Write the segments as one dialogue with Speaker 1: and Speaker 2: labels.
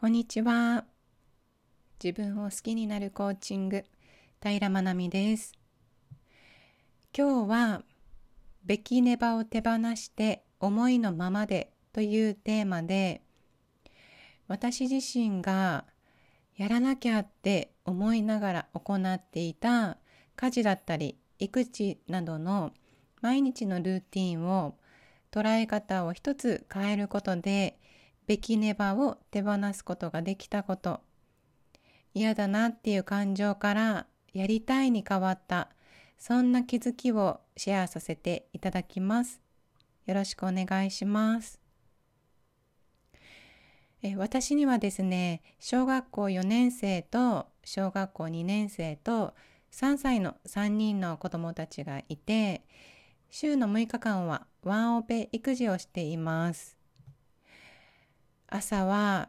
Speaker 1: こんにちは。自分を好きになるコーチング、平まなみです。今日は、べきねばを手放して思いのままでというテーマで、私自身がやらなきゃって思いながら行っていた家事だったり育児などの毎日のルーティンを捉え方を一つ変えることでべきねばを手放すことができたこと、嫌だなっていう感情からやりたいに変わった、そんな気づきをシェアさせていただきます。よろしくお願いします。え私にはですね、小学校4年生と小学校2年生と3歳の3人の子供たちがいて、週の6日間はワンオペ育児をしています。朝は、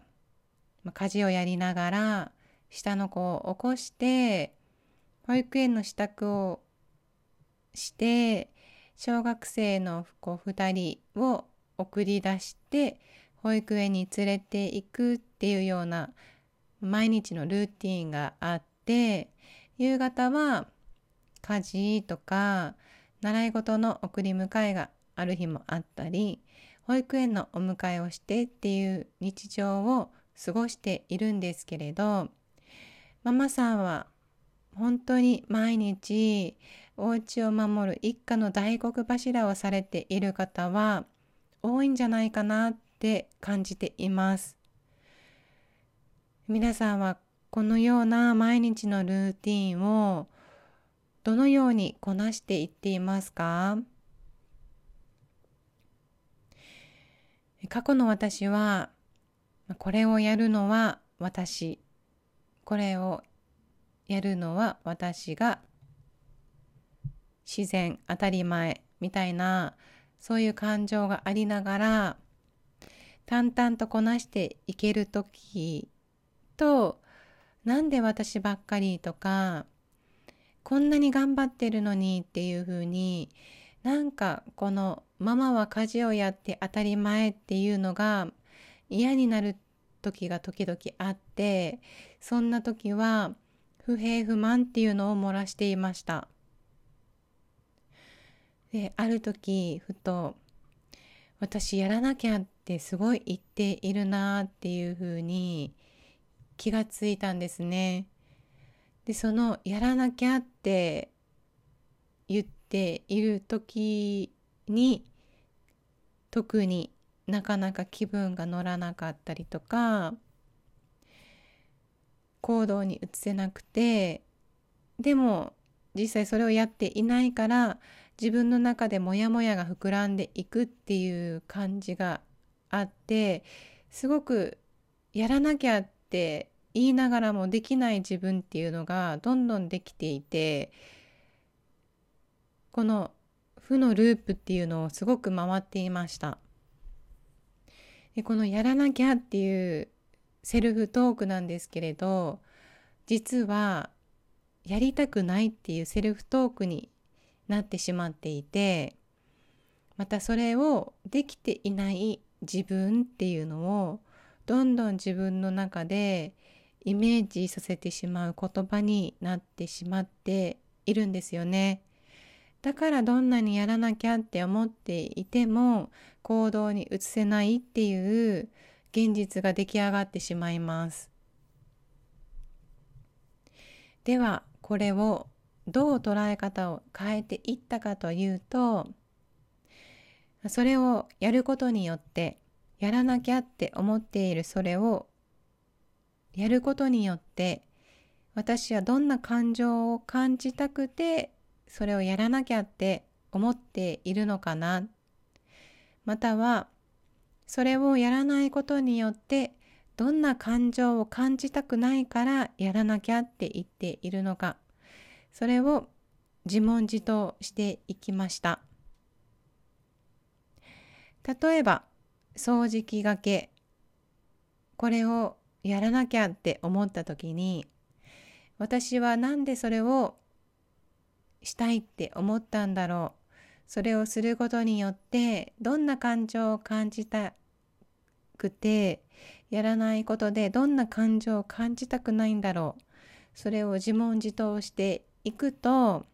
Speaker 1: ま家事をやりながら下の子を起こして保育園の支度をして小学生の子2人を送り出して保育園に連れて行くっていうような毎日のルーティンがあって夕方は家事とか習い事の送り迎えがある日もあったり保育園のお迎えをしてっていう日常を過ごしているんですけれどママさんは本当に毎日お家を守る一家の大黒柱をされている方は多いんじゃないかなって感じています。皆さんはこのような毎日のルーティンをどのようにこなしていっていますか？過去の私は、これをやるのは私、これをやるのは私が自然、当たり前みたいな、そういう感情がありながら、淡々とこなしていける時と、なんで私ばっかりとか、こんなに頑張ってるのにっていうふうになんかこのママは家事をやって当たり前っていうのが嫌になる時が時々あってそんな時は不平不満っていうのを漏らしていました。である時ふと私やらなきゃってすごい言っているなっていうふうに気がついたんですね。でそのやらなきゃって言っている時に特になかなか気分が乗らなかったりとか行動に移せなくてでも実際それをやっていないから自分の中でモヤモヤが膨らんでいくっていう感じがあってすごくやらなきゃって言いながらもできない自分っていうのがどんどんできていてこの負のループっていうのをすごく回っていました。でこのやらなきゃっていうセルフトークなんですけれど実はやりたくないっていうセルフトークになってしまっていてまたそれをできていない自分っていうのをどんどん自分の中でイメージさせてしまう言葉になってしまっているんですよね。だからどんなにやらなきゃって思っていても行動に移せないっていう現実が出来上がってしまいます。ではこれをどう捉え方を変えていったかというとそれをやることによってやらなきゃって思っているそれをやることによって私はどんな感情を感じたくてそれをやらなきゃって思っているのかな。またはそれをやらないことによってどんな感情を感じたくないからやらなきゃって言っているのか。それを自問自答していきました。例えば掃除機がけ。これをやらなきゃって思った時に私は何でそれをしたいって思ったんだろう。それをすることによってどんな感情を感じたくてやらないことでどんな感情を感じたくないんだろう。それを自問自答していくと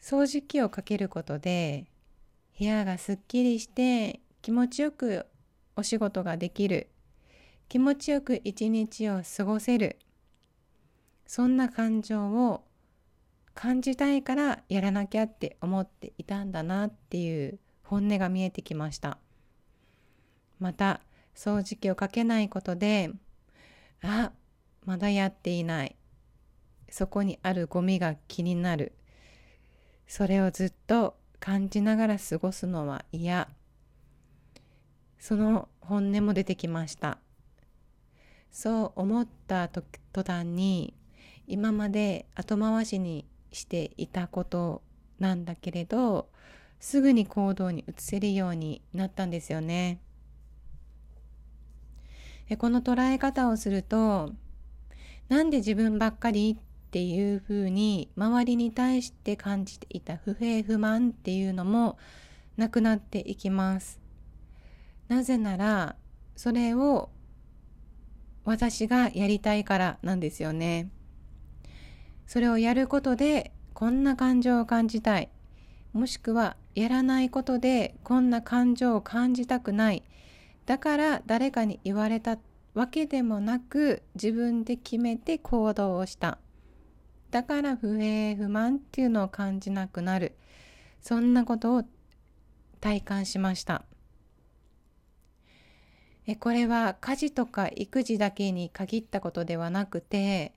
Speaker 1: 掃除機をかけることで部屋がすっきりして気持ちよくお仕事ができる。気持ちよく一日を過ごせる。そんな感情を感じたいからやらなきゃって思っていたんだなっていう本音が見えてきました。また掃除機をかけないことであまだやっていない。そこにあるゴミが気になる。それをずっと感じながら過ごすのは嫌。その本音も出てきました。そう思った途端に今まで後回しにしていたことなんだけれどすぐに行動に移せるようになったんですよね。この捉え方をするとなんで自分ばっかりっていうふうに周りに対して感じていた不平不満っていうのもなくなっていきます。なぜならそれを私がやりたいからなんですよね。それをやることでこんな感情を感じたい。もしくはやらないことでこんな感情を感じたくない。だから誰かに言われたわけでもなく自分で決めて行動をした。だから不平不満っていうのを感じなくなる。そんなことを体感しました。えこれは家事とか育児だけに限ったことではなくて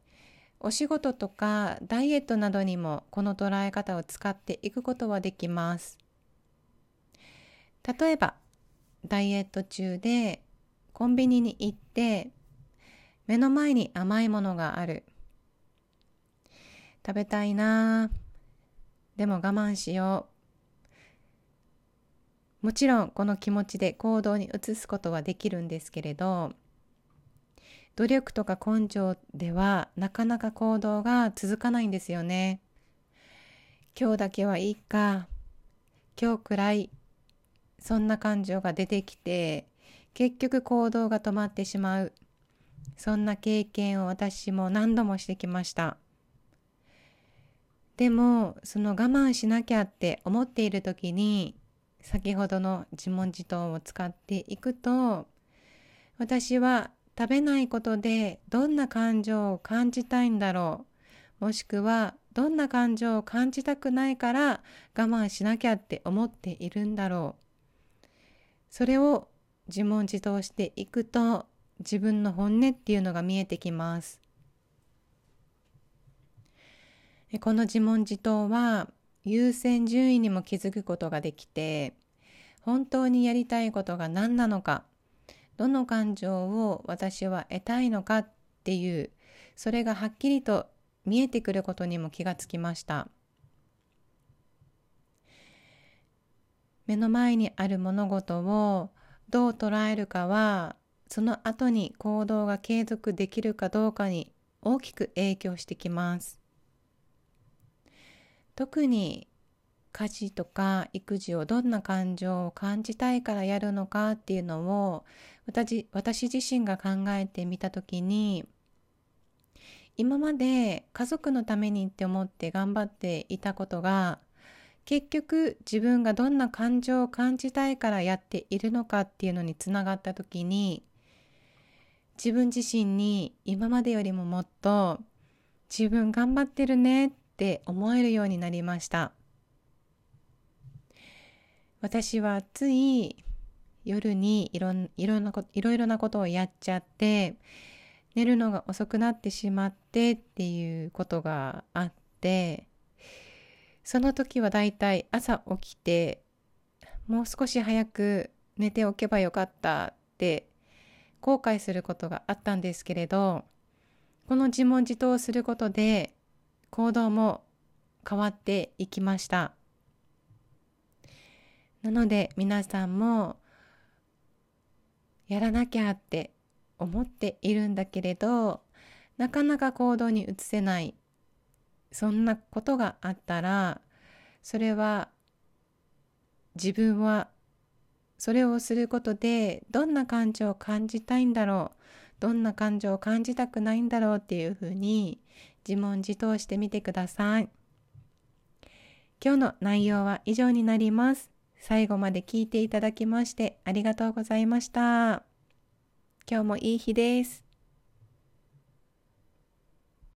Speaker 1: お仕事とかダイエットなどにもこの捉え方を使っていくことはできます。例えばダイエット中でコンビニに行って目の前に甘いものがある。食べたいなでも我慢しよう。もちろんこの気持ちで行動に移すことはできるんですけれど努力とか根性ではなかなか行動が続かないんですよね。今日だけはいいか、今日くらい、そんな感情が出てきて、結局行動が止まってしまう。そんな経験を私も何度もしてきました。でも、その我慢しなきゃって思っている時に、先ほどの自問自答を使っていくと、私は食べないことでどんな感情を感じたいんだろう。もしくはどんな感情を感じたくないから我慢しなきゃって思っているんだろう。それを自問自答していくと自分の本音っていうのが見えてきます。この自問自答は優先順位にも気づくことができて本当にやりたいことが何なのかどの感情を私は得たいのかっていうそれがはっきりと見えてくることにも気がつきました。目の前にある物事をどう捉えるかはその後に行動が継続できるかどうかに大きく影響してきます。特に家事とか育児をどんな感情を感じたいからやるのかっていうのを私私自身が考えてみた時に今まで家族のためにって思って頑張っていたことが結局自分がどんな感情を感じたいからやっているのかっていうのにつながった時に自分自身に今までよりももっと自分頑張ってるねって思えるようになりました。私はつい夜にいろんいろんなこといろいろなことをやっちゃって寝るのが遅くなってしまってっていうことがあってその時はだいたい朝起きてもう少し早く寝ておけばよかったって後悔することがあったんですけれどこの自問自答をすることで行動も変わっていきました。なので皆さんもやらなきゃって思っているんだけれどなかなか行動に移せないそんなことがあったらそれは自分はそれをすることでどんな感情を感じたいんだろうどんな感情を感じたくないんだろうっていうふうに自問自答してみてください。今日の内容は以上になります。最後まで聞いていただきましてありがとうございました。今日もいい日です。